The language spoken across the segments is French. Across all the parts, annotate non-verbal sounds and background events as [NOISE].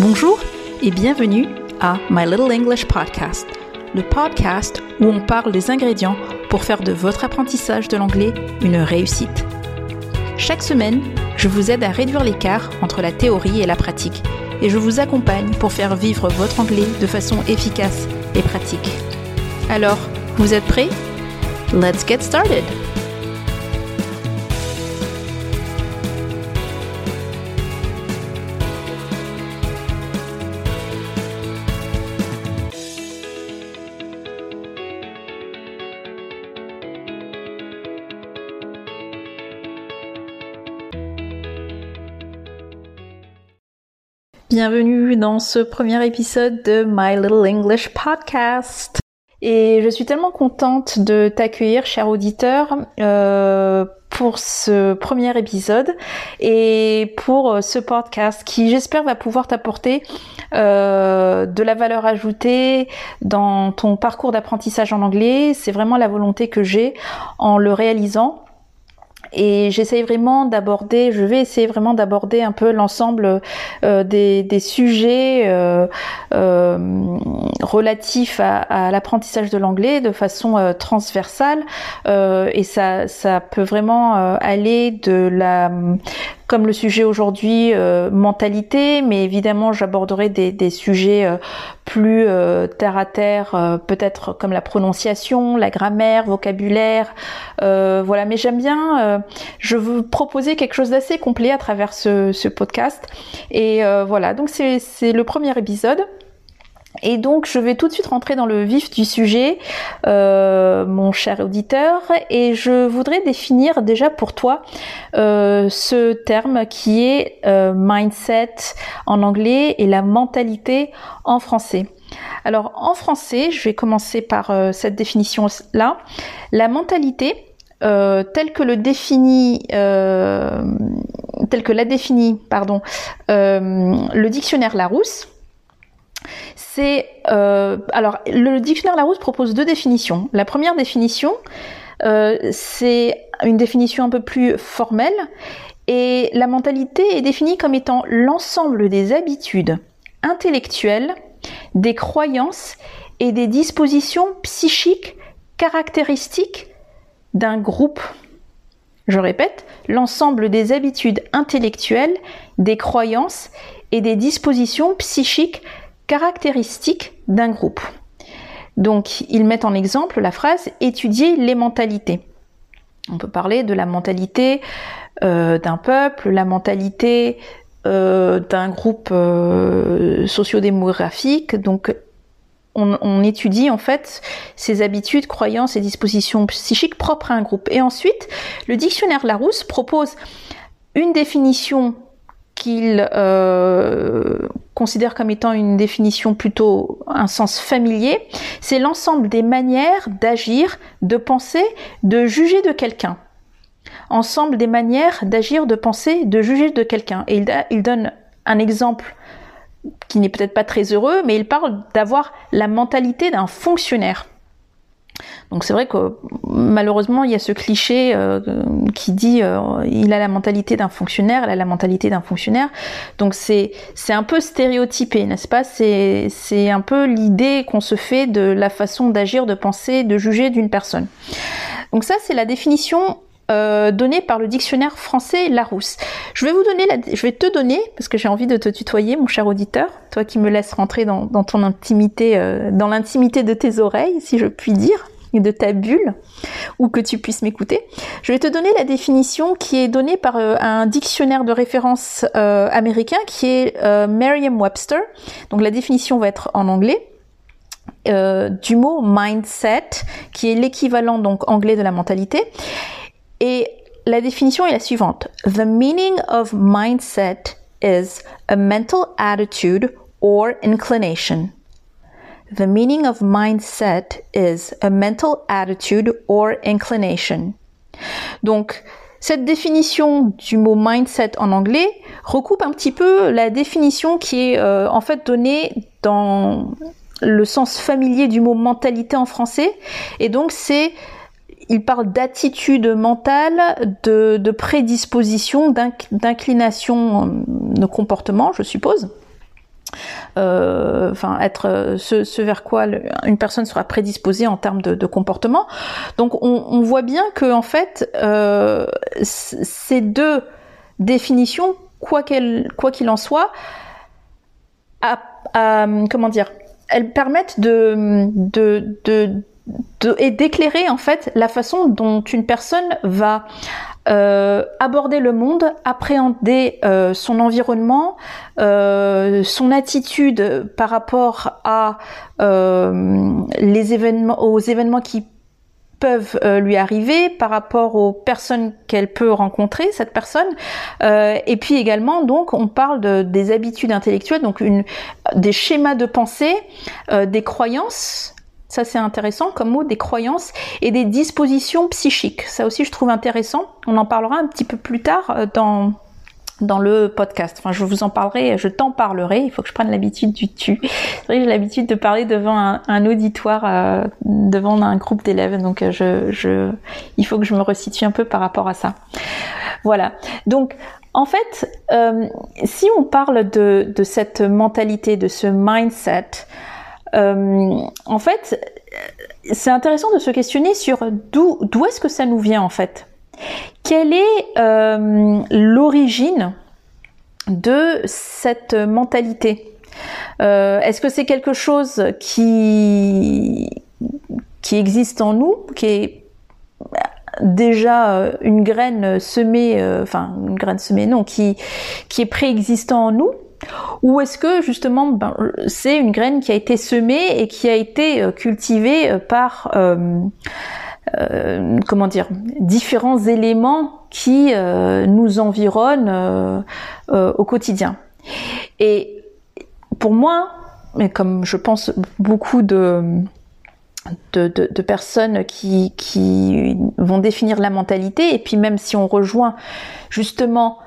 Bonjour et bienvenue à My Little English Podcast, le podcast où on parle des ingrédients pour faire de votre apprentissage de l'anglais une réussite. Chaque semaine, je vous aide à réduire l'écart entre la théorie et la pratique et je vous accompagne pour faire vivre votre anglais de façon efficace et pratique. Alors, vous êtes prêts? Let's get started! Bienvenue dans ce premier épisode de My Little English Podcast. Et je suis tellement contente de t'accueillir, cher auditeur, euh, pour ce premier épisode et pour ce podcast qui, j'espère, va pouvoir t'apporter euh, de la valeur ajoutée dans ton parcours d'apprentissage en anglais. C'est vraiment la volonté que j'ai en le réalisant. Et j'essaye vraiment d'aborder, je vais essayer vraiment d'aborder un peu l'ensemble euh, des, des, sujets euh, euh, relatifs à, à l'apprentissage de l'anglais de façon transversale. Et ça, ça peut vraiment aller de la comme le sujet aujourd'hui euh, mentalité, mais évidemment j'aborderai des, des, sujets euh, plus euh, terre à terre, peut-être comme la prononciation, la grammaire, vocabulaire, voilà. Mais j'aime bien, je veux proposer quelque chose d'assez complet à travers ce, ce podcast. Et voilà, donc c'est le premier épisode. Et donc je vais tout de suite rentrer dans le vif du sujet, euh, mon cher auditeur, et je voudrais définir déjà pour toi euh, ce terme qui est euh, mindset en anglais et la mentalité en français. Alors en français, je vais commencer par cette définition-là. La mentalité, telle que le définit, telle que l'a définit, pardon, le dictionnaire Larousse c'est euh, alors le dictionnaire Larousse propose deux définitions. La première définition, euh, c'est une définition un peu plus formelle et la mentalité est définie comme étant l'ensemble des habitudes intellectuelles, des croyances et des dispositions psychiques caractéristiques d'un groupe. Je répète, l'ensemble des habitudes intellectuelles, des croyances et des dispositions psychiques caractéristiques d'un groupe. Donc, ils mettent en exemple la phrase étudier les mentalités. On peut parler de la mentalité euh, d'un peuple, la mentalité euh, d'un groupe euh, sociodémographique. Donc, on, on, étudie en fait ses habitudes, croyances et dispositions psychiques propres à un groupe. Et ensuite, le dictionnaire Larousse propose une définition qu'il euh, considère comme étant une définition plutôt un sens familier, c'est l'ensemble des manières d'agir, de penser, de juger de quelqu'un. Ensemble des manières d'agir, de penser, de juger de quelqu'un. Et il, il donne un exemple qui n'est peut-être pas très heureux, mais il parle d'avoir la mentalité d'un fonctionnaire. Donc c'est vrai que malheureusement il y a ce cliché euh, qui dit euh, il a la mentalité d'un fonctionnaire, elle a la mentalité d'un fonctionnaire. Donc c'est un peu stéréotypé, n'est-ce pas? C'est c'est un peu l'idée qu'on se fait de la façon d'agir, de penser, de juger d'une personne. Donc ça c'est la définition euh, donnée par le dictionnaire français Larousse. Je vais vous donner la, je vais te donner parce que j'ai envie de te tutoyer, mon cher auditeur, toi qui me laisses rentrer dans, dans ton intimité, euh, dans l'intimité de tes oreilles, si je puis dire de ta bulle ou que tu puisses m'écouter. Je vais te donner la définition qui est donnée par euh, un dictionnaire de référence euh, américain qui est euh, Merriam-Webster. Donc la définition va être en anglais. du mot mindset, qui est l'équivalent donc anglais de la mentalité. Et la définition est la suivante. The meaning of mindset is a mental attitude or inclination. The meaning of mindset is a mental attitude or inclination. Donc, cette définition du mot mindset en anglais recoupe un petit peu la définition qui est euh, en fait donnée dans le sens familier du mot mentalité en français. Et donc, c'est il parle d'attitude mentale, de, de prédisposition, d'inclination de comportement, je suppose. enfin être ce, vers quoi une personne sera prédisposée en termes de, comportement. Donc on, voit bien que en fait ces deux définitions, quoi qu'il en soit, comment dire, elles permettent de, de, de, et d'éclairer en fait la façon dont une personne va euh, aborder le monde, appréhender euh, son environnement, euh, son attitude par rapport à les événements, aux événements qui peuvent lui arriver par rapport aux personnes qu'elle peut rencontrer cette personne. Et puis également donc on parle de, des habitudes intellectuelles donc des schémas de pensée des croyances ça c'est intéressant comme mot des croyances et des dispositions psychiques ça aussi je trouve intéressant on en parlera un petit peu plus tard dans dans le podcast. Enfin, je vous en parlerai, je t'en parlerai. Il faut que je prenne l'habitude du tu. [LAUGHS] C'est vrai j'ai l'habitude de parler devant un, auditoire, euh, devant un groupe d'élèves. Donc, euh, je, je, il faut que je me resitue un peu par rapport à ça. Voilà. Donc, en fait, euh, si on parle de, de, cette mentalité, de ce mindset, en fait, c'est intéressant de se questionner sur d'où d'où est-ce que ça nous vient en fait? Quelle est euh, l'origine de cette mentalité? Euh, Est-ce que c'est quelque chose qui, qui existe en nous, qui est déjà euh, une graine semée, enfin une graine semée, non, qui, qui est préexistant en nous? Ou est-ce que justement ben, c'est une graine qui a été semée et qui a été cultivée par euh, comment dire, différents éléments qui euh, nous environnent euh, au quotidien? Et pour moi, mais comme je pense beaucoup de, de, de, personnes qui, qui, vont définir la mentalité, et puis même si on rejoint justement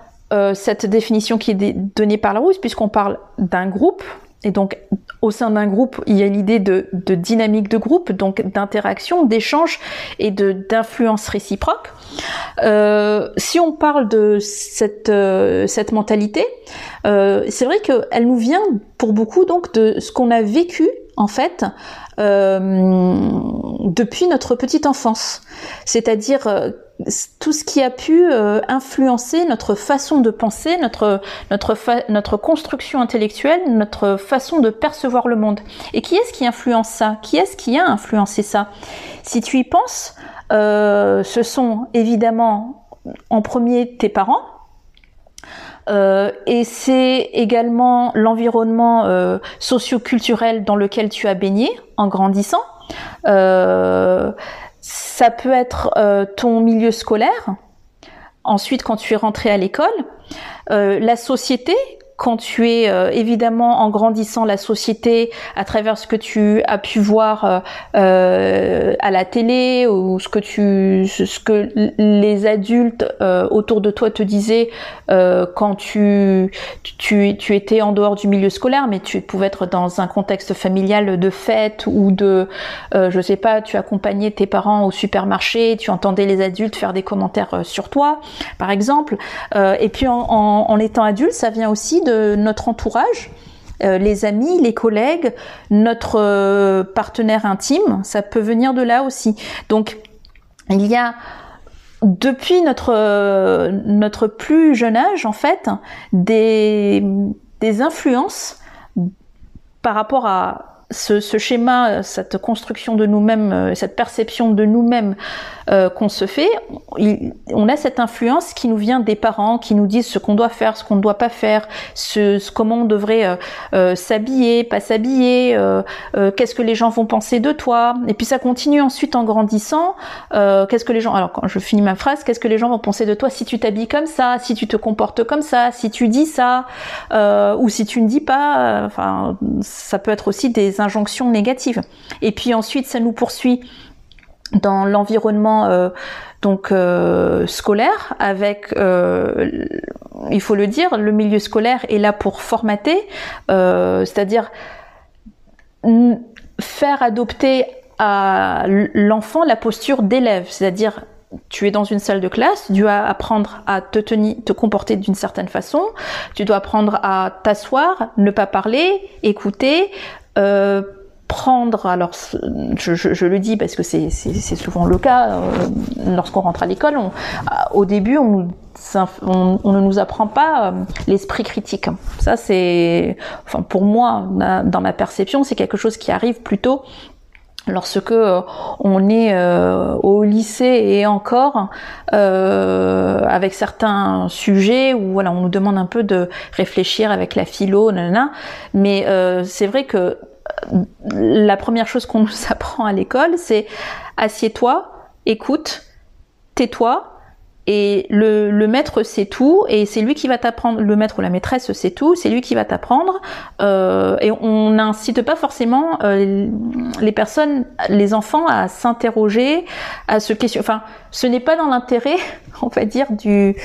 cette définition qui est donnée par la Rousse, puisqu'on parle d'un groupe, et donc, au sein d'un groupe, il y a l'idée de, dynamique de groupe, donc d'interaction, d'échange et de d'influence réciproque. Euh, si on parle de cette euh, cette mentalité, euh, c'est vrai qu'elle nous vient pour beaucoup donc de ce qu'on a vécu en fait depuis notre petite enfance, c'est-à-dire tout ce qui a pu euh, influencer notre façon de penser, notre notre notre construction intellectuelle, notre façon de percevoir le monde. Et qui est-ce qui influence ça? Qui est-ce qui a influencé ça? Si tu y penses, euh, ce sont évidemment en premier tes parents. Euh, et c'est également l'environnement socio-culturel dans lequel tu as baigné en grandissant. Ça peut être euh, ton milieu scolaire. Ensuite, quand tu es rentré à l'école, euh, la société quand tu es euh, évidemment en grandissant la société à travers ce que tu as pu voir euh, euh, à la télé ou ce que tu ce que les adultes autour de toi te disaient quand tu, tu étais en dehors du milieu scolaire mais tu pouvais être dans un contexte familial de fête ou de je sais pas tu accompagnais tes parents au supermarché tu entendais les adultes faire des commentaires sur toi par exemple. Et puis en étant adulte ça vient aussi de notre entourage, euh, les amis, les collègues, notre euh, partenaire intime, ça peut venir de là aussi. Donc il y a depuis notre euh, notre plus jeune âge en fait des des influences par rapport à ce, ce, schéma, cette construction de nous-mêmes, cette perception de nous-mêmes euh, qu'on se fait, on a cette influence qui nous vient des parents, qui nous disent ce qu'on doit faire, ce qu'on ne doit pas faire, ce, comment on devrait euh, euh s'habiller, pas s'habiller, euh, qu'est-ce que les gens vont penser de toi. Et puis ça continue ensuite en grandissant. qu'est-ce que les gens, alors quand je finis ma phrase, qu'est-ce que les gens vont penser de toi si tu t'habilles comme ça, si tu te comportes comme ça, si tu dis ça, ou si tu ne dis pas. Enfin, ça peut être aussi des injonctions négatives. Et puis ensuite, ça nous poursuit dans l'environnement euh, donc euh, scolaire avec euh, il faut le dire le milieu scolaire est là pour formater c'est-à-dire faire adopter à l'enfant la posture d'élève. C'est-à-dire tu es dans une salle de classe, tu dois apprendre à te tenir, te comporter d'une certaine façon, tu dois apprendre à t'asseoir, ne pas parler, écouter, euh, prendre, alors je, je, je, le dis parce que c'est souvent le cas euh, lorsqu'on rentre à l'école, au début on, on, on, ne nous apprend pas euh, l'esprit critique. Ça c'est, enfin pour moi, dans ma perception, c'est quelque chose qui arrive plutôt lorsque euh, on est euh, au lycée et encore euh, avec certains sujets où voilà on nous demande un peu de réfléchir avec la philo nanana mais c'est vrai que la première chose qu'on [LAUGHS] nous apprend à l'école c'est assieds-toi écoute tais-toi et le, le maître sait tout, et c'est lui qui va t'apprendre, le maître ou la maîtresse sait tout, c'est lui qui va t'apprendre, euh, et on n'incite pas forcément euh, les personnes, les enfants à s'interroger, à se questionner, enfin, ce n'est pas dans l'intérêt, [LAUGHS] on va dire, du,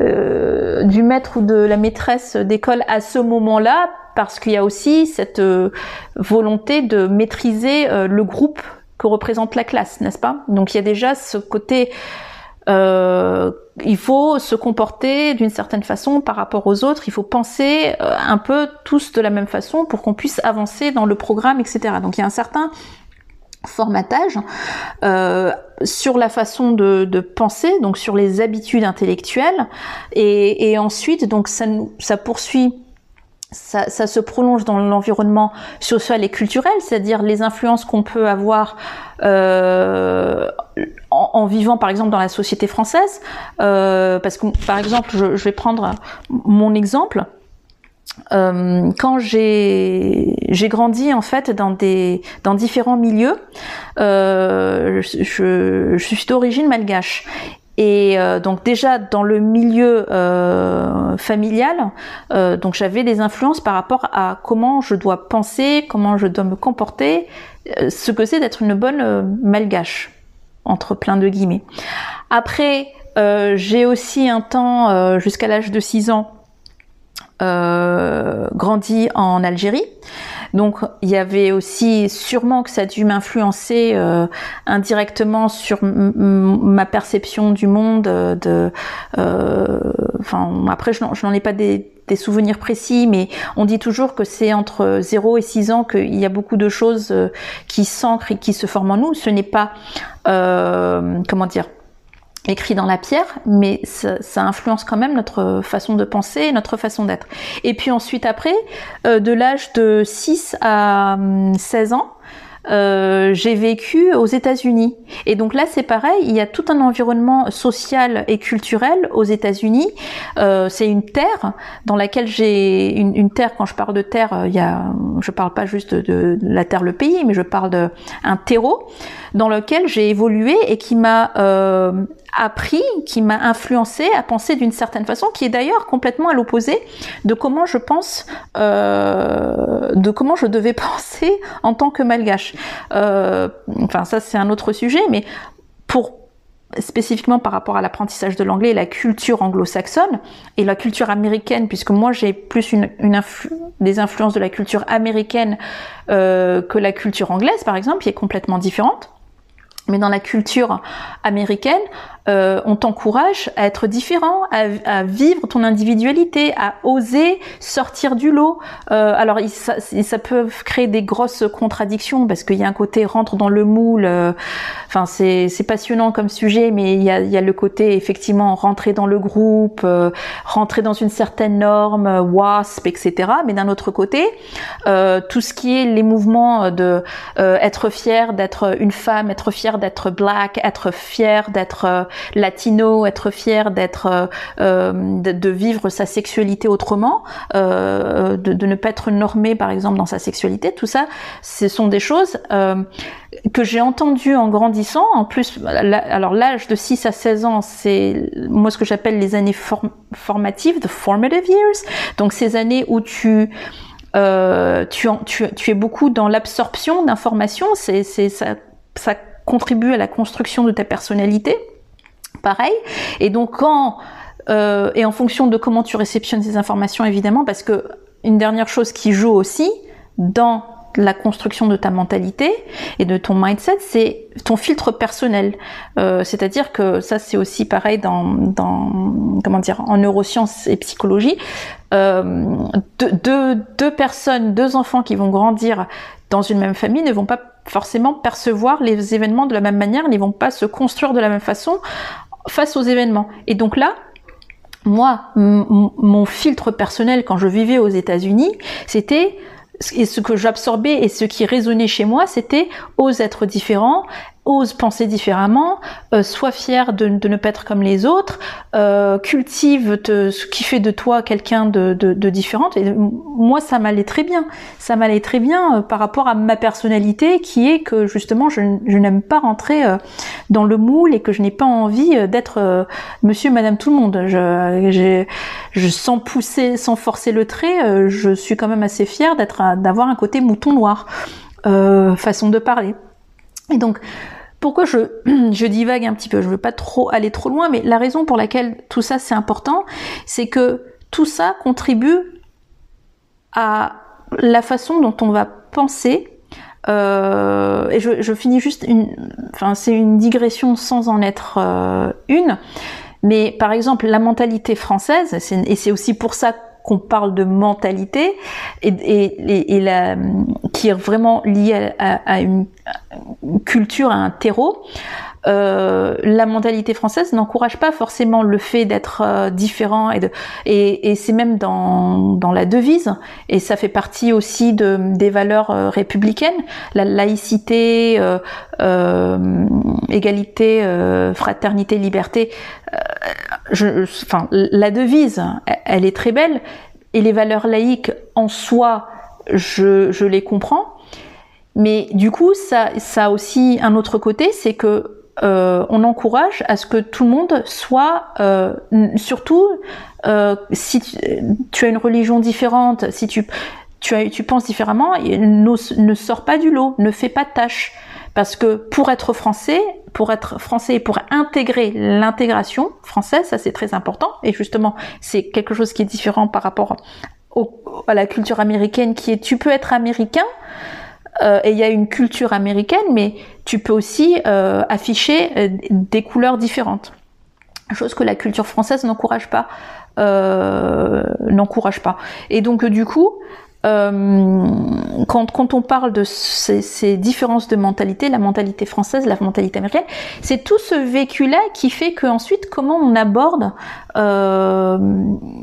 euh, du maître ou de la maîtresse d'école à ce moment-là, parce qu'il y a aussi cette volonté de maîtriser le groupe que représente la classe, n'est-ce pas? Donc il y a déjà ce côté euh, il faut se comporter d'une certaine façon par rapport aux autres, il faut penser euh, un peu tous de la même façon pour qu'on puisse avancer dans le programme, etc. Donc il y a un certain formatage euh, sur la façon de, de, penser, donc sur les habitudes intellectuelles, et, et ensuite donc ça, ça poursuit ça, ça, se prolonge dans l'environnement social et culturel, c'est-à-dire les influences qu'on peut avoir euh, en, en, vivant par exemple dans la société française. Euh, parce que par exemple, je, je, vais prendre mon exemple. Euh, quand j'ai grandi en fait dans des dans différents milieux, euh, je, je suis d'origine malgache et euh, donc déjà dans le milieu euh, familial, euh, donc j'avais des influences par rapport à comment je dois penser, comment je dois me comporter, euh, ce que c'est d'être une bonne euh, malgache entre plein de guillemets. Après, j'ai aussi un temps jusqu'à l'âge de 6 ans grandi en Algérie. Donc il y avait aussi sûrement que ça a dû m'influencer euh, indirectement sur ma perception du monde. De, euh, enfin après je n'en ai pas des, des, souvenirs précis, mais on dit toujours que c'est entre 0 et 6 ans qu'il y a beaucoup de choses euh, qui s'ancrent et qui se forment en nous. Ce n'est pas euh, comment dire écrit dans la pierre, mais ça, ça, influence quand même notre façon de penser, notre façon d'être. Et puis ensuite après, euh, de l'âge de 6 à 16 hum, ans, euh, j'ai vécu aux États-Unis. Et donc là, c'est pareil, il y a tout un environnement social et culturel aux États-Unis. Euh, c'est une terre dans laquelle j'ai une, une, terre. Quand je parle de terre, il y a, je parle pas juste de, de la terre, le pays, mais je parle d'un terreau dans lequel j'ai évolué et qui m'a euh, appris, qui m'a influencé à penser d'une certaine façon, qui est d'ailleurs complètement à l'opposé de comment je pense, euh, de comment je devais [LAUGHS] penser en tant que malgache. Euh, enfin, ça c'est un autre sujet, mais pour spécifiquement par rapport à l'apprentissage de l'anglais la culture anglo-saxonne et la culture américaine, puisque moi j'ai plus une, une des influences de la culture américaine euh, que la culture anglaise, par exemple, qui est complètement différente. Mais dans la culture américaine, euh, on t'encourage à être différent, à, vivre ton individualité, à oser sortir du lot. Euh, alors ça, peut créer des grosses contradictions parce qu'il y a un côté rentre dans le moule. Euh, enfin c'est passionnant comme sujet, mais il y a, y a le côté effectivement rentrer dans le groupe, rentrer dans une certaine norme, WASP, etc. Mais d'un autre côté, tout ce qui est les mouvements de être fier d'être une femme, être fier d'être black, être fier d'être latino, être fier d'être, euh, euh, de, vivre sa sexualité autrement, euh, de, ne pas être normé par exemple dans sa sexualité, tout ça, ce sont des choses que j'ai entendues en grandissant. En plus, alors l'âge de 6 à 16 ans, c'est moi ce que j'appelle les années form formatives, the formative years. Donc ces années où tu euh, tu, es beaucoup dans l'absorption d'informations, c'est, ça contribue à la construction de ta personnalité pareil. Et donc quand euh, et en fonction de comment tu réceptionnes ces informations évidemment, parce que une dernière chose qui joue aussi dans la construction de ta mentalité et de ton mindset, c'est ton filtre personnel. Euh, c'est-à-dire que ça, c'est aussi pareil dans, dans, comment dire, en neurosciences et psychologie. Euh, deux, deux personnes, deux enfants qui vont grandir dans une même famille ne vont pas forcément percevoir les événements de la même manière, ils ne vont pas se construire de la même façon face aux événements. Et donc là, moi, mon filtre personnel quand je vivais aux États-Unis, c'était ce que j'absorbais et ce qui résonnait chez moi, c'était ose être différent, ose penser différemment, euh, sois fier de, ne pas être comme les autres, euh, cultive ce qui fait de toi quelqu'un de, différent. Et moi, ça m'allait très bien. Ça m'allait très bien euh, par rapport à ma personnalité, qui est que justement, je, n'aime pas rentrer dans le moule et que je n'ai pas envie d'être Monsieur, Madame, tout le monde. Sans pousser, sans forcer le trait, je suis quand même assez fière d'être, d'avoir un côté mouton noir. façon de parler. Et donc, pourquoi [CLEARS THROAT] je, divague un petit peu Je veux pas trop aller trop loin, mais la raison pour laquelle tout ça c'est important, c'est que tout ça contribue à la façon dont on va penser. Euh, et je, je, finis juste une, enfin c'est une digression sans en être euh, une. Mais par exemple, la mentalité française, et c'est aussi pour ça qu'on parle de mentalité et, qui est vraiment liée à, une, culture, à un terreau. Euh, la mentalité française n'encourage pas forcément le fait d'être euh, différent et, de, et, et c'est même dans, dans la devise et ça fait partie aussi de, des valeurs euh, républicaines, la laïcité, égalité, fraternité, liberté. Je, enfin, la devise, elle est très belle et les valeurs laïques en soi, je, je les comprends. Mais du coup, ça, ça a aussi un autre côté, c'est que euh, on encourage à ce que tout le monde soit, euh, surtout euh, si tu, as une religion différente, si tu, tu, as, tu penses différemment, ne, sors pas du lot, ne fais pas de tâches. Parce que pour être français, pour être français et pour intégrer l'intégration française, ça c'est très important. Et justement, c'est quelque chose qui est différent par rapport à la culture américaine qui est tu peux être américain, euh, et il y a une culture américaine, mais tu peux aussi euh, afficher euh, des couleurs différentes. Chose que la culture française n'encourage pas, n'encourage pas. Et donc du coup, quand, quand, on parle de ces, ces, différences de mentalité, la mentalité française, la mentalité américaine, c'est tout ce vécu-là qui fait qu'ensuite, comment on aborde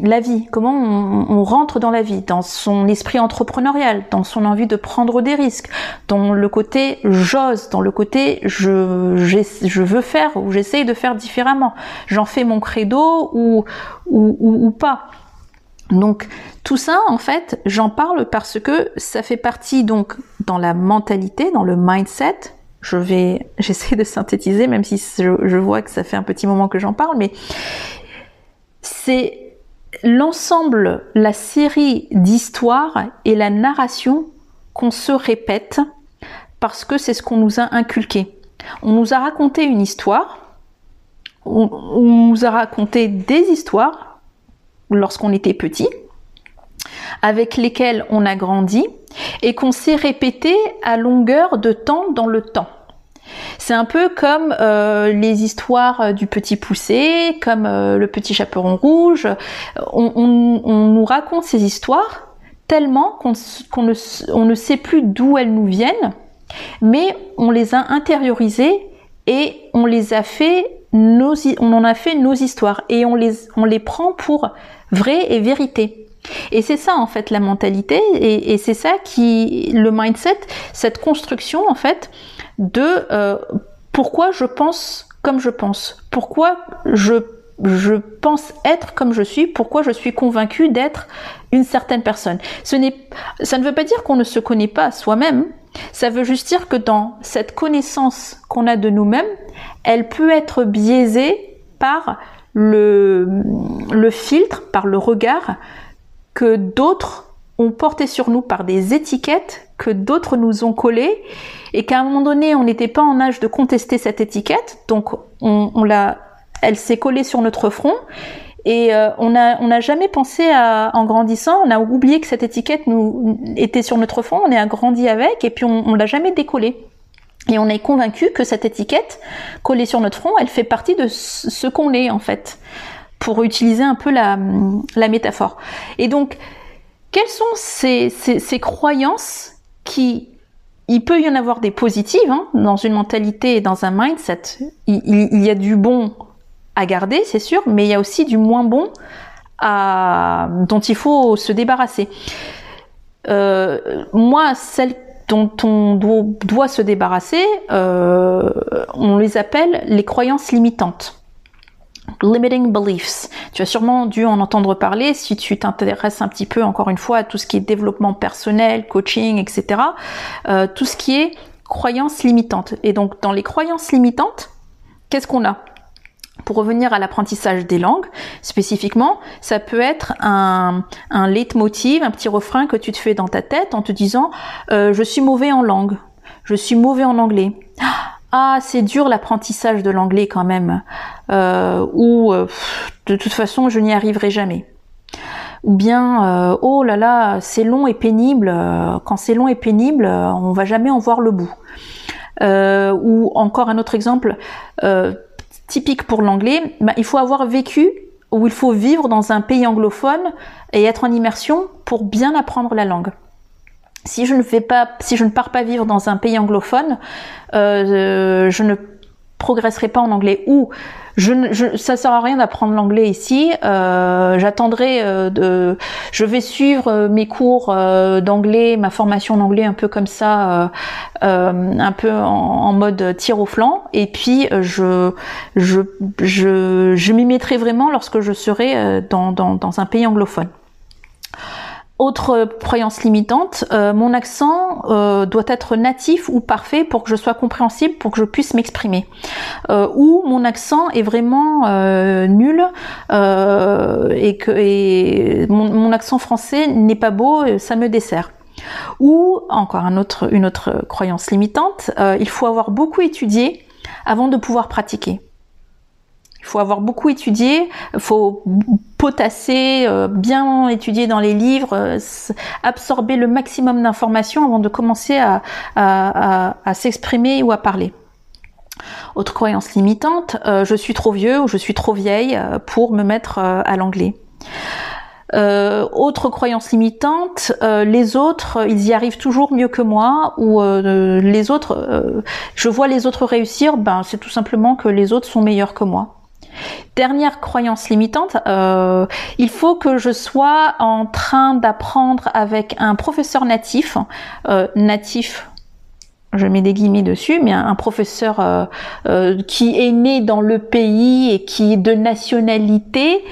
la vie, comment on, rentre dans la vie, dans son esprit entrepreneurial, dans son envie de prendre des risques, dans le côté j'ose, dans le côté je, je veux faire ou j'essaye de faire différemment, j'en fais mon credo ou, ou, ou, ou pas. Donc tout ça, en fait, j'en parle parce que ça fait partie donc dans la mentalité, dans le mindset. Je vais, [LAUGHS] j'essaie de synthétiser, même si je, vois que ça fait un petit moment que j'en parle, mais c'est l'ensemble, la série d'histoires et la narration qu'on se répète parce que c'est ce qu'on nous a inculqué. On nous a raconté une histoire, on nous a raconté des histoires lorsqu'on était petit, avec lesquels on a grandi et qu'on s'est répété à longueur de temps dans le temps. C'est un peu comme euh, les histoires du petit poussé, comme euh, le petit chaperon rouge. On, nous raconte ces histoires tellement qu'on ne, on ne sait plus d'où elles nous viennent, mais on les a intériorisées et on les a fait nos, on en a fait nos histoires et on les, on les prend pour vraies et vérités. Et c'est ça en fait la mentalité et, c'est ça qui le mindset, cette construction en fait de euh, pourquoi je pense comme je pense, pourquoi je je pense être comme je suis, pourquoi je suis convaincu d'être une certaine personne. Ce n'est, ça ne veut pas dire qu'on ne se connaît pas soi-même. Ça veut juste dire que dans cette connaissance qu'on a de nous-mêmes, elle peut être biaisée par le, le filtre, par le regard que d'autres ont porté sur nous par des étiquettes que d'autres nous ont collées et qu'à un moment donné on n'était pas en âge de contester cette étiquette donc on, l'a elle s'est collée sur notre front Et euh, on n'a on a jamais pensé à, en grandissant, on a oublié que cette étiquette nous était sur notre front, on est agrandi avec, et puis on, on l'a jamais décollée. Et on est convaincu que cette étiquette collée sur notre front, elle fait partie de ce qu'on est en fait, pour utiliser un peu la, la métaphore. Et donc, quelles sont ces, ces, ces croyances qui il peut y en avoir des positives hein, dans une mentalité et dans un mindset. Il, y a du bon à garder, c'est sûr, mais il y a aussi du moins bon dont il faut se débarrasser. Euh, moi, celles dont on doit, se débarrasser, euh, on les appelle les croyances limitantes. Limiting beliefs. Tu as sûrement dû en entendre parler si tu t'intéresses un petit peu, encore une fois, à tout ce qui est développement personnel, coaching, etc. Euh, tout ce qui est croyances limitantes. Et donc, dans les croyances limitantes, qu'est-ce qu'on a? Pour revenir à l'apprentissage des langues, spécifiquement, ça peut être un, un leitmotiv, un petit refrain que tu te fais dans ta tête en te disant euh, je suis mauvais en langue, je suis mauvais en anglais. Ah, c'est dur l'apprentissage de l'anglais quand même, euh, ou euh, de toute façon je n'y arriverai jamais. Ou bien euh, oh là là, c'est long et pénible. Quand c'est long et pénible, on va jamais en voir le bout. ou encore un autre exemple, typique pour l'anglais, bah, il faut avoir vécu ou il faut vivre dans un pays anglophone et être en immersion pour bien apprendre la langue. Si je ne fais pas, si je ne pars pas vivre dans un pays anglophone, euh, je ne progresserai pas en anglais. Ou je, je, ça sert à rien d'apprendre l'anglais ici. Euh, J'attendrai euh, de, je vais suivre euh, mes cours euh, d'anglais, ma formation d'anglais un peu comme ça, un peu en, en, mode tir au flanc. Et puis je, je, je, je m'y mettrai vraiment lorsque je serai dans, dans, dans un pays anglophone. Autre croyance limitante, euh, mon accent euh, doit être natif ou parfait pour que je sois compréhensible, pour que je puisse m'exprimer. Euh, ou mon accent est vraiment nul et que mon, accent français n'est pas beau, ça me dessert. Ou encore une autre croyance limitante, il faut avoir beaucoup étudié avant de pouvoir pratiquer. Il faut avoir beaucoup étudié, il faut potasser, euh, bien étudier dans les livres, euh, absorber le maximum d'informations avant de commencer à, s'exprimer ou à parler. Autre croyance limitante, euh, je suis trop vieux ou je suis trop vieille pour me mettre à l'anglais. autre croyance limitante, les autres, ils y arrivent toujours mieux que moi, ou les autres, je vois les autres réussir, ben c'est tout simplement que les autres sont meilleurs que moi. Dernière croyance limitante, euh, il faut que je sois en train d'apprendre avec un professeur natif, euh, natif, je mets des guillemets dessus, mais un, professeur euh, qui est né dans le pays et qui est de nationalité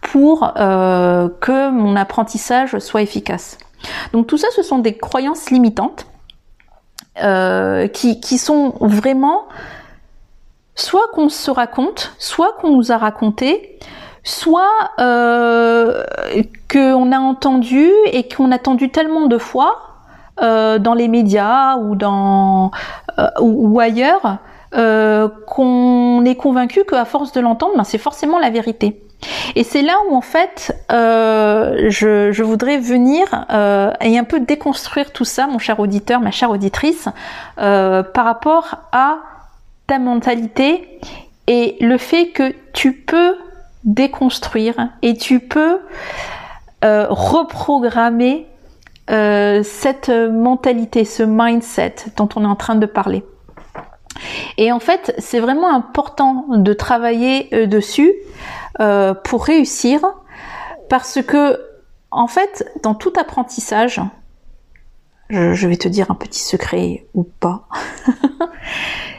pour que mon apprentissage soit efficace. Donc tout ça, ce sont des croyances limitantes qui sont vraiment soit qu'on se raconte, soit qu'on nous a raconté, soit euh, qu'on a entendu et qu'on a entendu tellement de fois euh, dans les médias ou dans euh, ou, ailleurs euh, qu'on est convaincu qu'à force de l'entendre, ben, c'est forcément la vérité. Et c'est là où en fait euh, je, je, voudrais venir et un peu déconstruire tout ça, mon cher auditeur, ma chère auditrice, par rapport à ta mentalité et le fait que tu peux déconstruire et tu peux euh, reprogrammer euh, cette mentalité, ce mindset dont on est en train de parler. Et en fait, c'est vraiment important de travailler euh, dessus pour réussir parce que, en fait, dans tout apprentissage, je vais te dire un petit secret ou pas, [LAUGHS]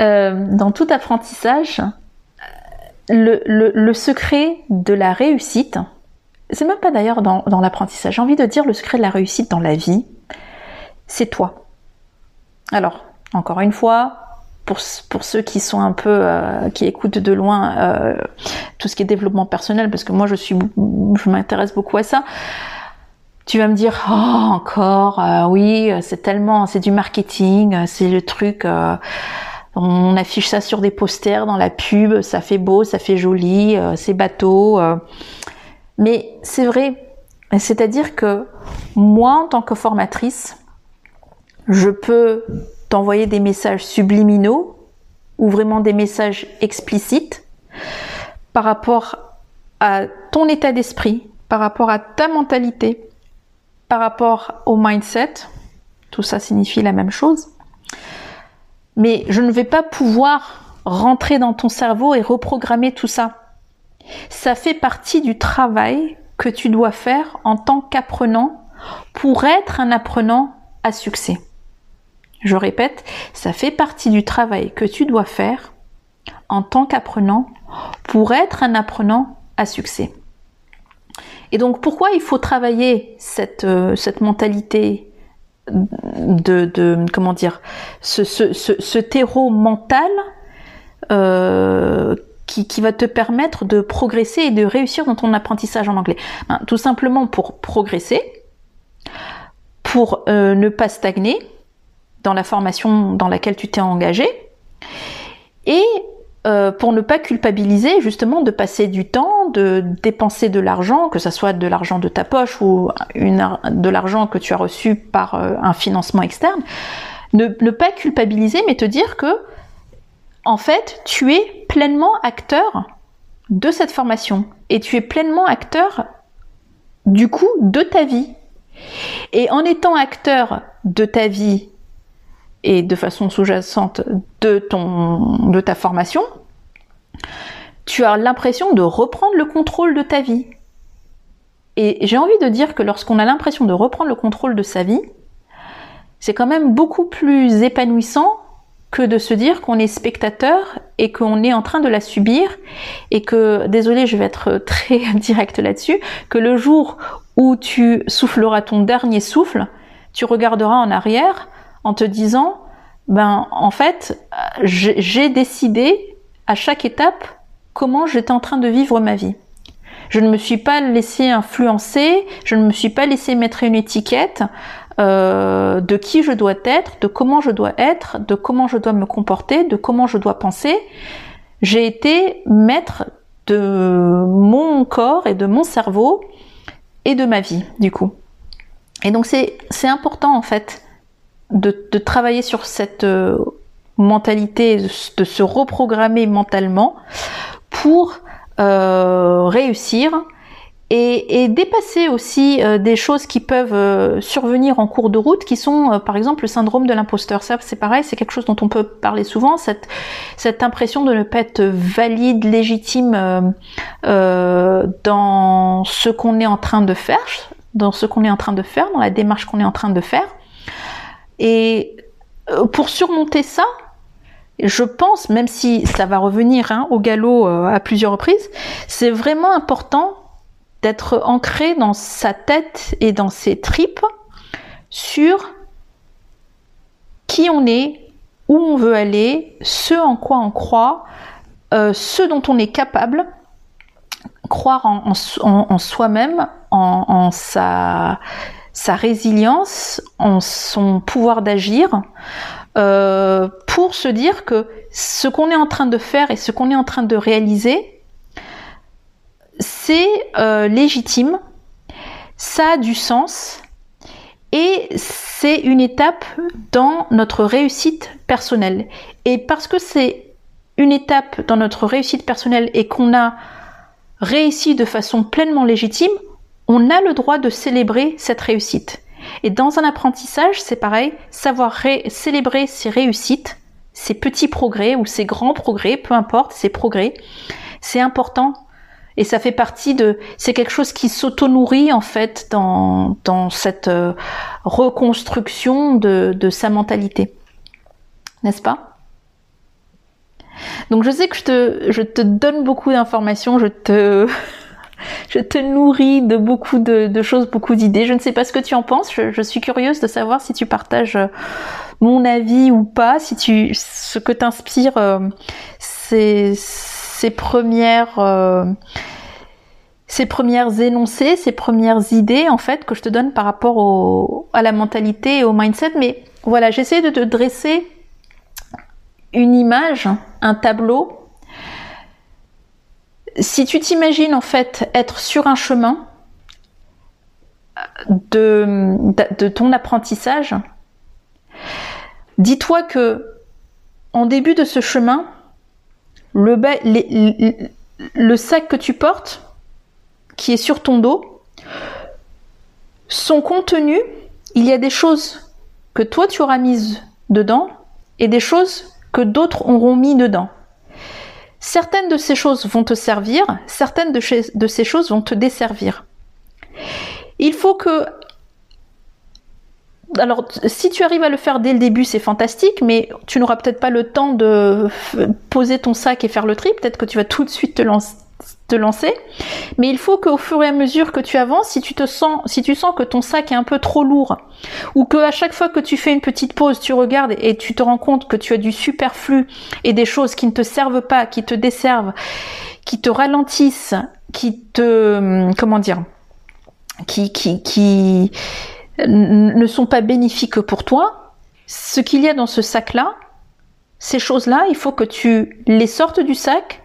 Euh, dans tout apprentissage, le, secret de la réussite, c'est même pas d'ailleurs dans, l'apprentissage, j'ai envie de dire le secret de la réussite dans la vie, c'est toi. Alors, encore une fois, pour, ceux qui sont un peu euh, qui écoutent de loin euh, tout ce qui est développement personnel parce que moi je suis je m'intéresse beaucoup à ça tu vas me dire oh encore oui c'est tellement c'est du marketing c'est le truc On affiche ça sur des posters dans la pub, ça fait beau, ça fait joli, euh, c'est bateau. Euh. Mais c'est vrai, c'est-à-dire que moi, en tant que formatrice, je peux t'envoyer des messages subliminaux ou vraiment des messages explicites par rapport à ton état d'esprit, par rapport à ta mentalité, par rapport au mindset. Tout ça signifie la même chose. Mais je ne vais pas pouvoir rentrer dans ton cerveau et reprogrammer tout ça. Ça fait partie du travail que tu dois faire en tant qu'apprenant pour être un apprenant à succès. Je répète, ça fait partie du travail que tu dois faire en tant qu'apprenant pour être un apprenant à succès. Et donc pourquoi il faut travailler cette, euh, cette mentalité de, de, comment dire ce, ce, ce, terreau mental euh, qui, qui, va te permettre de progresser et de réussir dans ton apprentissage en anglais. Ben, Tout simplement pour progresser, pour euh, ne pas stagner dans la formation dans laquelle tu t'es engagé euh, pour ne pas culpabiliser justement de passer du temps, de dépenser de l'argent, que ce soit de l'argent de ta poche ou de l'argent que tu as reçu par euh, un financement externe, ne, ne, pas culpabiliser, mais te dire que en fait, tu es pleinement acteur de cette formation et tu es pleinement acteur du coup de ta vie. Et en étant acteur de ta vie et de façon sous-jacente de ton de ta formation, tu as l'impression de reprendre le contrôle de ta vie. Et j'ai envie de dire que lorsqu'on a l'impression de reprendre le contrôle de sa vie, c'est quand même beaucoup plus épanouissant que de se dire qu'on est spectateur et qu'on est en train de la subir et que, désolé, je vais être très [LAUGHS] direct là-dessus, que le jour où tu souffleras ton dernier souffle, tu regarderas en arrière en te disant, ben, en fait, j'ai décidé à chaque étape comment j'étais en train de vivre ma vie. Je ne me suis pas laissé influencer, je ne me suis pas laissé mettre une étiquette euh, de qui je dois être, de comment je dois être, de comment je dois me comporter, de comment je dois penser. J'ai été maître de mon corps et de mon cerveau et de ma vie, du coup. Et donc c'est important en fait de, de travailler sur cette euh, mentalité, de se reprogrammer mentalement pour euh, réussir et, dépasser aussi euh, des choses qui peuvent euh, survenir en cours de route, qui sont par exemple le syndrome de l'imposteur. Ça, c'est pareil, c'est quelque chose dont on peut parler souvent, cette, cette impression de ne pas être valide, légitime dans ce qu'on est en train de faire, dans ce qu'on est en train de faire, dans la démarche qu'on est en train de faire. Et pour surmonter ça, je pense, même si ça va revenir hein, au galop euh, à plusieurs reprises, c'est vraiment important d'être ancré dans sa tête et dans ses tripes sur qui on est, où on veut aller, ce en quoi on croit, euh, ce dont on est capable, croire en, soi-même, en, sa, sa résilience, en son pouvoir d'agir, euh, pour se dire que ce qu'on est en train de faire et ce qu'on est en train de réaliser, c'est euh, légitime, ça a du sens et c'est une étape dans notre réussite personnelle. Et parce que c'est une étape dans notre réussite personnelle et qu'on a réussi de façon pleinement légitime, on a le droit de célébrer cette réussite. Et dans un apprentissage, c'est pareil, savoir célébrer ses réussites, ses petits progrès ou ses grands progrès, peu importe, ses progrès, c'est important. Et ça fait partie de, c'est quelque chose qui s'auto-nourrit en fait dans, dans cette euh, reconstruction de, de sa mentalité. N'est-ce pas? Donc je sais que je te, je te donne beaucoup d'informations, je te, [LAUGHS] je te nourris de beaucoup de, choses, beaucoup d'idées. Je ne sais pas ce que tu en penses. Je, suis curieuse de savoir si tu partages euh, mon avis ou pas, si ce que t'inspire euh, ces, premières, euh, ces premières énoncés, ces premières idées en fait que je te donne par rapport à la mentalité et au mindset. Mais voilà, j'essaie de te dresser une image, un tableau. Si tu t'imagines en fait être sur un chemin de, de ton apprentissage, dis-toi que en début de ce chemin, le, le sac que tu portes, qui est sur ton dos, son contenu, il y a des choses que toi tu auras mises dedans et des choses que d'autres auront mis dedans. Certaines de ces choses vont te servir, certaines de, ces choses vont te desservir. Il faut que alors, si tu arrives à le faire dès le début, c'est fantastique, mais tu n'auras peut-être pas le temps de poser ton sac et faire le tri. Peut-être que tu vas tout de suite te, lancer. Mais il faut qu'au fur et à mesure que tu avances, si tu te sens, si tu sens que ton sac est un peu trop lourd, ou que à chaque fois que tu fais une petite pause, tu regardes et tu te rends compte que tu as du superflu et des choses qui ne te servent pas, qui te desservent, qui te ralentissent, qui te, comment dire, qui, qui, qui, ne sont pas bénéfiques pour toi, ce qu'il y a dans ce sac-là, ces choses-là, il faut que tu les sortes du sac,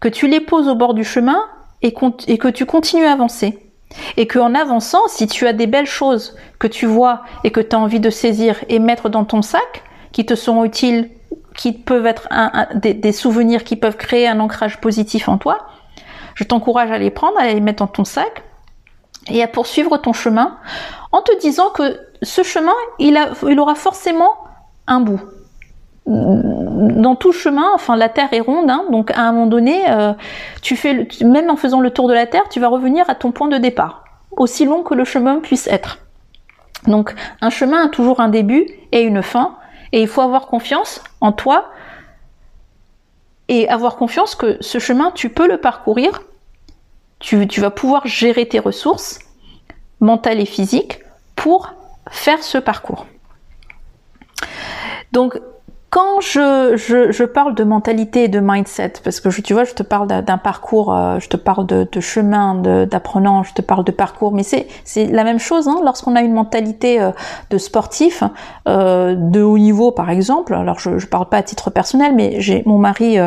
que tu les poses au bord du chemin et, que tu continues à avancer. Et qu'en avançant, si tu as des belles choses que tu vois et que tu as envie de saisir et mettre dans ton sac, qui te seront utiles, qui peuvent être des, souvenirs qui peuvent créer un ancrage positif en toi, je t'encourage à les prendre, à les mettre dans ton sac et à poursuivre ton chemin en te disant que ce chemin, il, aura forcément un bout. Dans tout chemin, enfin la Terre est ronde, hein, donc à un moment donné, euh, tu fais, même en faisant le tour de la Terre, tu vas revenir à ton point de départ, aussi long que le chemin puisse être. Donc un chemin a toujours un début et une fin, et il faut avoir confiance en toi et avoir confiance que ce chemin, tu peux le parcourir, tu, tu vas pouvoir gérer tes ressources mentales et physiques pour faire ce parcours. Donc, quand je, je, parle de mentalité et de mindset, parce que je, tu vois, je te parle d'un parcours, euh, je te parle de, de chemin d'apprenant, je te parle de parcours, mais c'est la même chose hein, lorsqu'on a une mentalité euh, de sportif euh, de haut niveau, par exemple. Alors, je, je parle pas à titre personnel, mais j'ai mon mari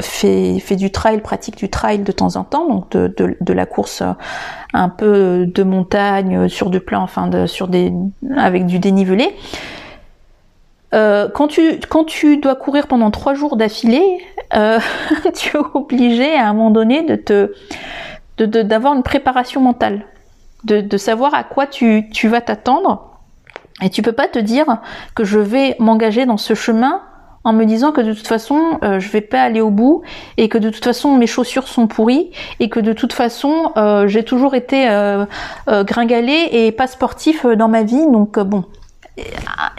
fait fait du trail, pratique du trail de temps en temps, donc de, de, de la course un peu de montagne sur du plan, enfin de, sur des avec du dénivelé. Euh, quand, tu, quand tu dois courir pendant trois jours d'affilée, euh, [LAUGHS] tu es obligé à un moment donné de te d'avoir une préparation mentale, de, de, savoir à quoi tu, tu vas t'attendre. Et tu peux pas te dire que je vais m'engager dans ce chemin en me disant que de toute façon euh, je vais pas aller au bout et que de toute façon mes chaussures sont pourries et que de toute façon euh, j'ai toujours été euh, gringalé et pas sportif dans ma vie. Donc bon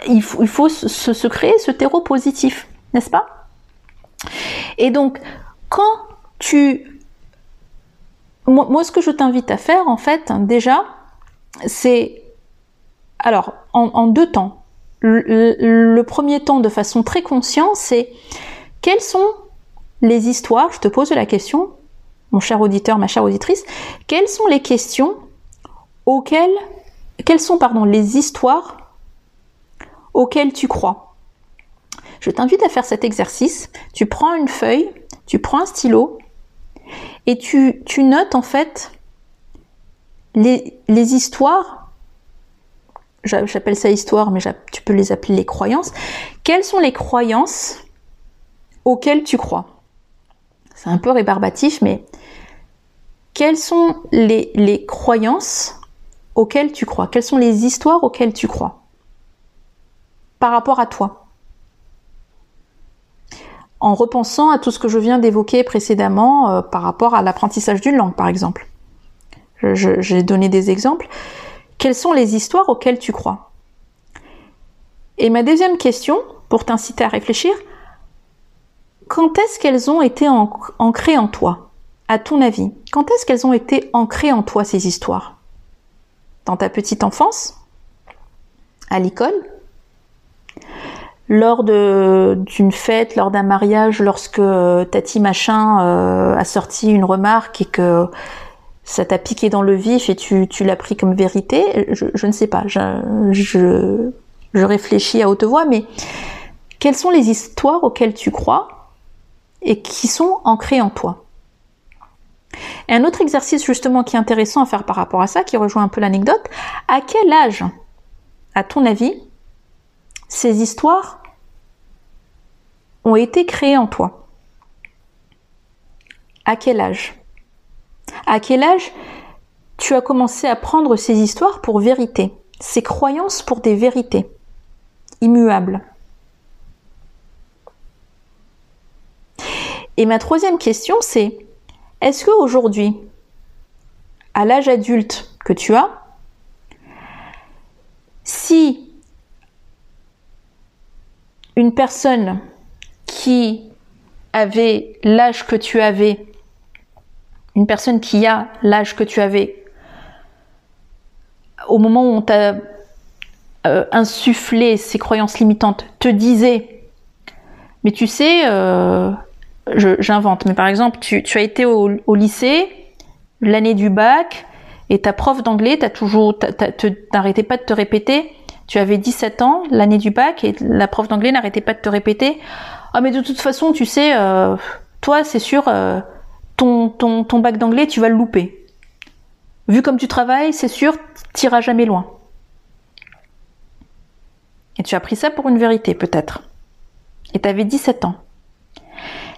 il faut, se, créer ce terreau positif, n'est-ce pas? Et donc, quand tu... Moi, ce que je t'invite à faire, en fait, déjà, c'est... Alors, en, deux temps. Le, premier temps, de façon très consciente, c'est quelles sont les histoires, je te pose la question, mon cher auditeur, ma chère auditrice, quelles sont les questions auxquelles, quelles sont, pardon, les histoires auquel tu crois. Je t'invite à faire cet exercice. Tu prends une feuille, tu prends un stylo et tu, tu notes en fait les, histoires. J'appelle ça histoire, mais tu peux les appeler les croyances. Quelles sont les croyances auxquelles tu crois? C'est un peu rébarbatif, mais quelles sont les croyances auxquelles tu crois? Quelles sont les histoires auxquelles tu crois? Par rapport à toi. En repensant à tout ce que je viens d'évoquer précédemment euh, par rapport à l'apprentissage d'une langue, par exemple. J'ai donné des exemples. Quelles sont les histoires auxquelles tu crois? Et ma deuxième question, pour t'inciter à réfléchir, quand est-ce qu'elles ont été ancrées en toi? À ton avis, quand est-ce qu'elles ont été ancrées en toi, ces histoires? Dans ta petite enfance? À l'école? Lors d'une fête, lors d'un mariage, lorsque euh, Tati machin euh, a sorti une remarque et que ça t'a piqué dans le vif et tu, l'as pris comme vérité, je, ne sais pas, je, je, réfléchis à haute voix, mais quelles sont les histoires auxquelles tu crois et qui sont ancrées en toi? Et un autre exercice justement qui est intéressant à faire par rapport à ça, qui rejoint un peu l'anecdote, à quel âge, à ton avis, ces histoires ont été créées en toi. À quel âge? À quel âge tu as commencé à prendre ces histoires pour vérité, ces croyances pour des vérités immuables? Et ma troisième question, c'est est-ce qu'aujourd'hui, à l'âge adulte que tu as, si une personne qui avait l'âge que tu avais, une personne qui a l'âge que tu avais, au moment où on t'a euh, insufflé ces croyances limitantes, te disait, mais tu sais, euh, j'invente, mais par exemple, tu, as été au, lycée, l'année du bac, et ta prof d'anglais, t'as toujours, t'arrêtais pas de te répéter, tu avais 17 ans, l'année du bac, et la prof d'anglais n'arrêtait pas de te répéter, ah mais de toute façon, tu sais, euh, toi, c'est sûr, euh, ton, ton, ton bac d'anglais, tu vas le louper. Vu comme tu travailles, c'est sûr, t'iras jamais loin. Et tu as pris ça pour une vérité, peut-être. Et tu avais 17 ans.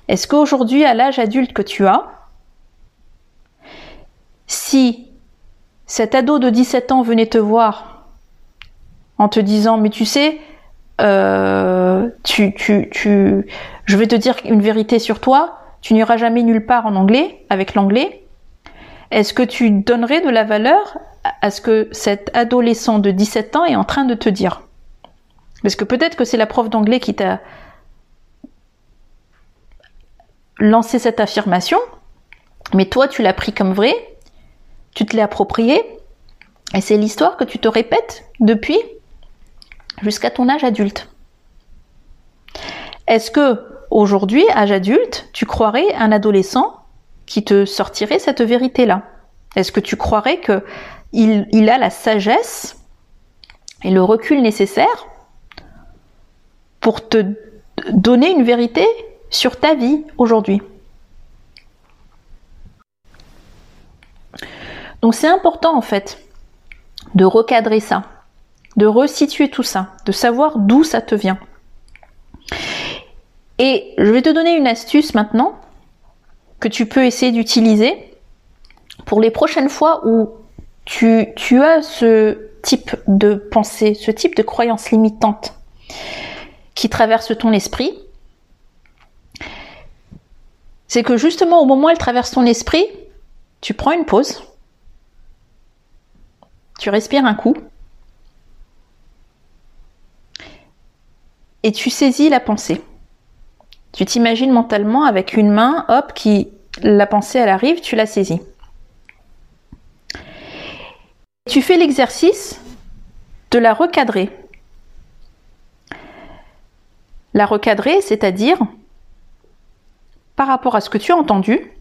Est-ce qu'aujourd'hui, à l'âge adulte que tu as, si cet ado de 17 ans venait te voir en te disant, mais tu sais, euh, tu, tu, tu, je vais te dire une vérité sur toi, tu n'iras jamais nulle part en anglais, avec l'anglais, est-ce que tu donnerais de la valeur à ce que cet adolescent de 17 ans est en train de te dire? Parce que peut-être que c'est la prof d'anglais qui t'a lancer cette affirmation, mais toi tu l'as pris comme vrai, tu te l'es approprié, et c'est l'histoire que tu te répètes depuis jusqu'à ton âge adulte. Est-ce que aujourd'hui, âge adulte, tu croirais un adolescent qui te sortirait cette vérité-là? Est-ce que tu croirais que il, a la sagesse et le recul nécessaire pour te donner une vérité sur ta vie aujourd'hui? Donc c'est important en fait de recadrer ça, de resituer tout ça, de savoir d'où ça te vient. Et je vais te donner une astuce maintenant que tu peux essayer d'utiliser pour les prochaines fois où tu, tu, as ce type de pensée, ce type de croyance limitante qui traverse ton esprit c'est que justement au moment où elle traverse ton esprit, tu prends une pause, tu respires un coup, et tu saisis la pensée. Tu t'imagines mentalement avec une main, hop, qui la pensée elle arrive, tu la saisis. Tu fais l'exercice de la recadrer. La recadrer, c'est-à-dire par rapport à ce que tu as entendu,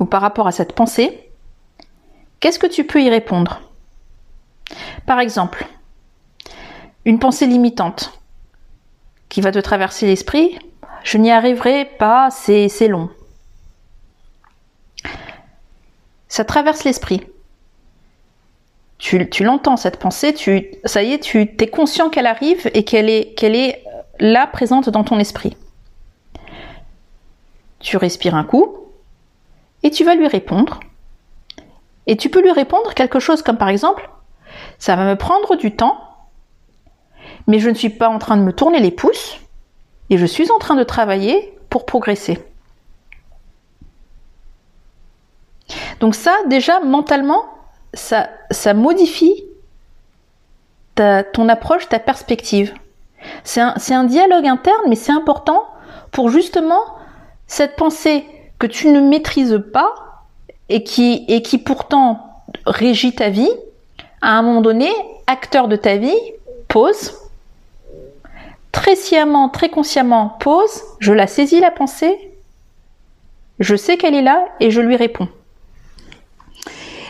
ou par rapport à cette pensée, qu'est-ce que tu peux y répondre? Par exemple, une pensée limitante qui va te traverser l'esprit, je n'y arriverai pas, c'est long. Ça traverse l'esprit. Tu, l'entends cette pensée, tu, ça y est, tu es conscient qu'elle arrive et qu'elle est, qu'elle est là présente dans ton esprit. Tu respires un coup et tu vas lui répondre. Et tu peux lui répondre quelque chose comme par exemple, ça va me prendre du temps, mais je ne suis pas en train de me tourner les pouces et je suis en train de travailler pour progresser. Donc ça, déjà, mentalement, ça, modifie ton approche, ta perspective. C'est un, dialogue interne, mais c'est important pour justement cette pensée que tu ne maîtrises pas et qui, et qui pourtant régit ta vie, à un moment donné, acteur de ta vie, pose, très sciemment, très consciemment, pose, je la saisis la pensée, je sais qu'elle est là et je lui réponds.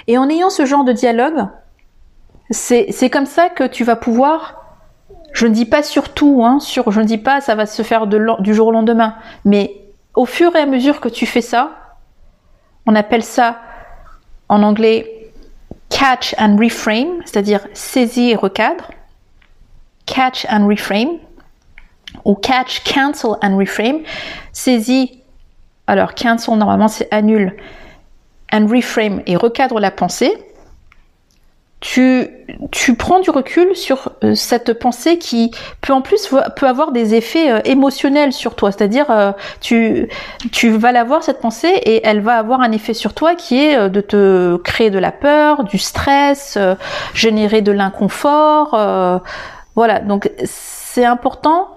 Et en ayant ce genre de dialogue, c'est comme ça que tu vas pouvoir Je ne dis pas surtout, hein, sur, je ne dis pas ça va se faire du jour au lendemain, mais au fur et à mesure que tu fais ça, on appelle ça en anglais catch and reframe, c'est-à-dire saisir et recadre. Catch and reframe ou catch, cancel and reframe. Saisis, alors cancel normalement c'est annule, and reframe et recadre la pensée tu, tu prends du recul sur euh, cette pensée qui peut en plus peut avoir des effets euh, émotionnels sur toi. C'est-à-dire, euh, tu, tu vas la voir cette pensée et elle va avoir un effet sur toi qui est de te créer de la peur, du stress, générer de l'inconfort. voilà, donc c'est important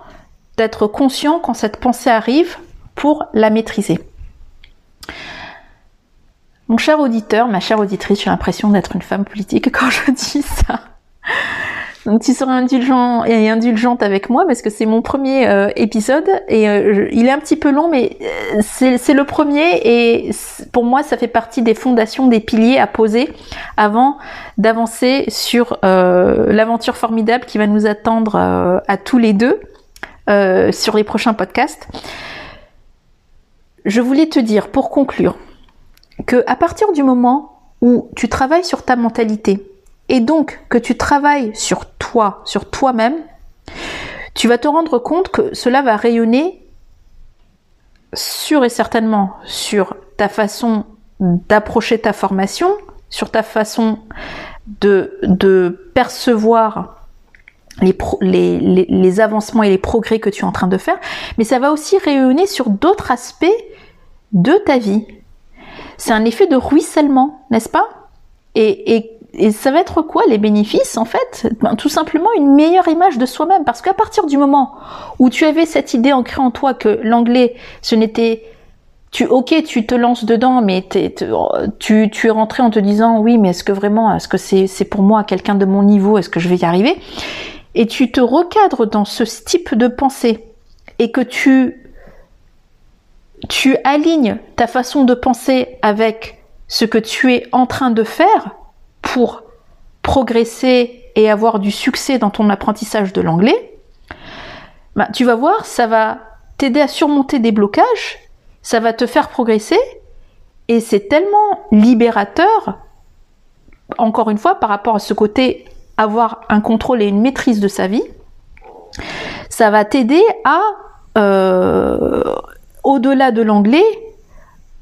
d'être conscient quand cette pensée arrive pour la maîtriser. Mon cher auditeur, ma chère auditrice, j'ai l'impression d'être une femme politique quand je dis ça. Donc tu seras indulgent et indulgente avec moi parce que c'est mon premier euh, épisode et euh, il est un petit peu long mais euh, c'est le premier et pour moi ça fait partie des fondations, des piliers à poser avant d'avancer sur l'aventure formidable qui va nous attendre à tous les deux sur les prochains podcasts. Je voulais te dire pour conclure que à partir du moment où tu travailles sur ta mentalité et donc que tu travailles sur toi, sur toi-même, tu vas te rendre compte que cela va rayonner sûr et certainement sur ta façon d'approcher ta formation, sur ta façon de percevoir les, avancements et les progrès que tu es en train de faire, mais ça va aussi rayonner sur d'autres aspects de ta vie, c'est un effet de ruissellement, n'est-ce pas? Et, ça va être quoi les bénéfices en fait? Ben, Tout simplement une meilleure image de soi-même. Parce qu'à partir du moment où tu avais cette idée ancrée en toi que l'anglais, ce n'était... Tu, ok, tu te lances dedans, mais tu, tu es rentré en te disant oui, mais est-ce que vraiment, est-ce que c'est pour moi quelqu'un de mon niveau, est-ce que je vais y arriver? Et tu te recadres dans ce type de pensée. Et que tu tu alignes ta façon de penser avec ce que tu es en train de faire pour progresser et avoir du succès dans ton apprentissage de l'anglais, bah, tu vas voir, ça va t'aider à surmonter des blocages, ça va te faire progresser, et c'est tellement libérateur, encore une fois, par rapport à ce côté avoir un contrôle et une maîtrise de sa vie, ça va t'aider à euh, au-delà de l'anglais,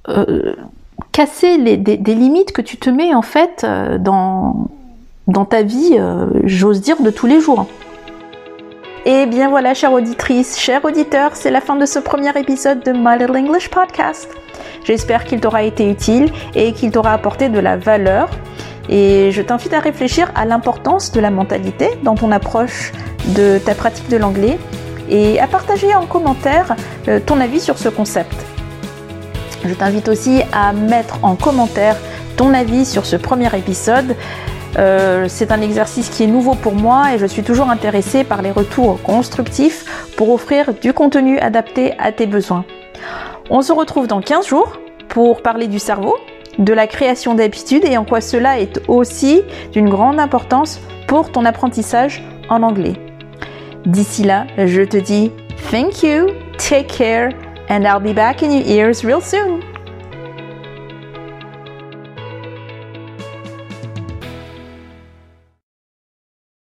euh, casser les, des, limites que tu te mets en fait euh, dans, dans ta vie, j'ose dire, de tous les jours. Et bien voilà, chère auditrice, cher auditeur, c'est la fin de ce premier épisode de My Little English Podcast. J'espère qu'il t'aura été utile et qu'il t'aura apporté de la valeur. Et je t'invite à réfléchir à l'importance de la mentalité dans ton approche de ta pratique de l'anglais et à partager en commentaire euh, ton avis sur ce concept. Je t'invite aussi à mettre en commentaire ton avis sur ce premier épisode. Euh, c'est un exercice qui est nouveau pour moi et je suis toujours intéressée par les retours constructifs pour offrir du contenu adapté à tes besoins. On se retrouve dans 15 jours pour parler du cerveau, de la création d'habitudes et en quoi cela est aussi d'une grande importance pour ton apprentissage en anglais. D'ici là, je te dis thank you, take care, and I'll be back in your ears real soon.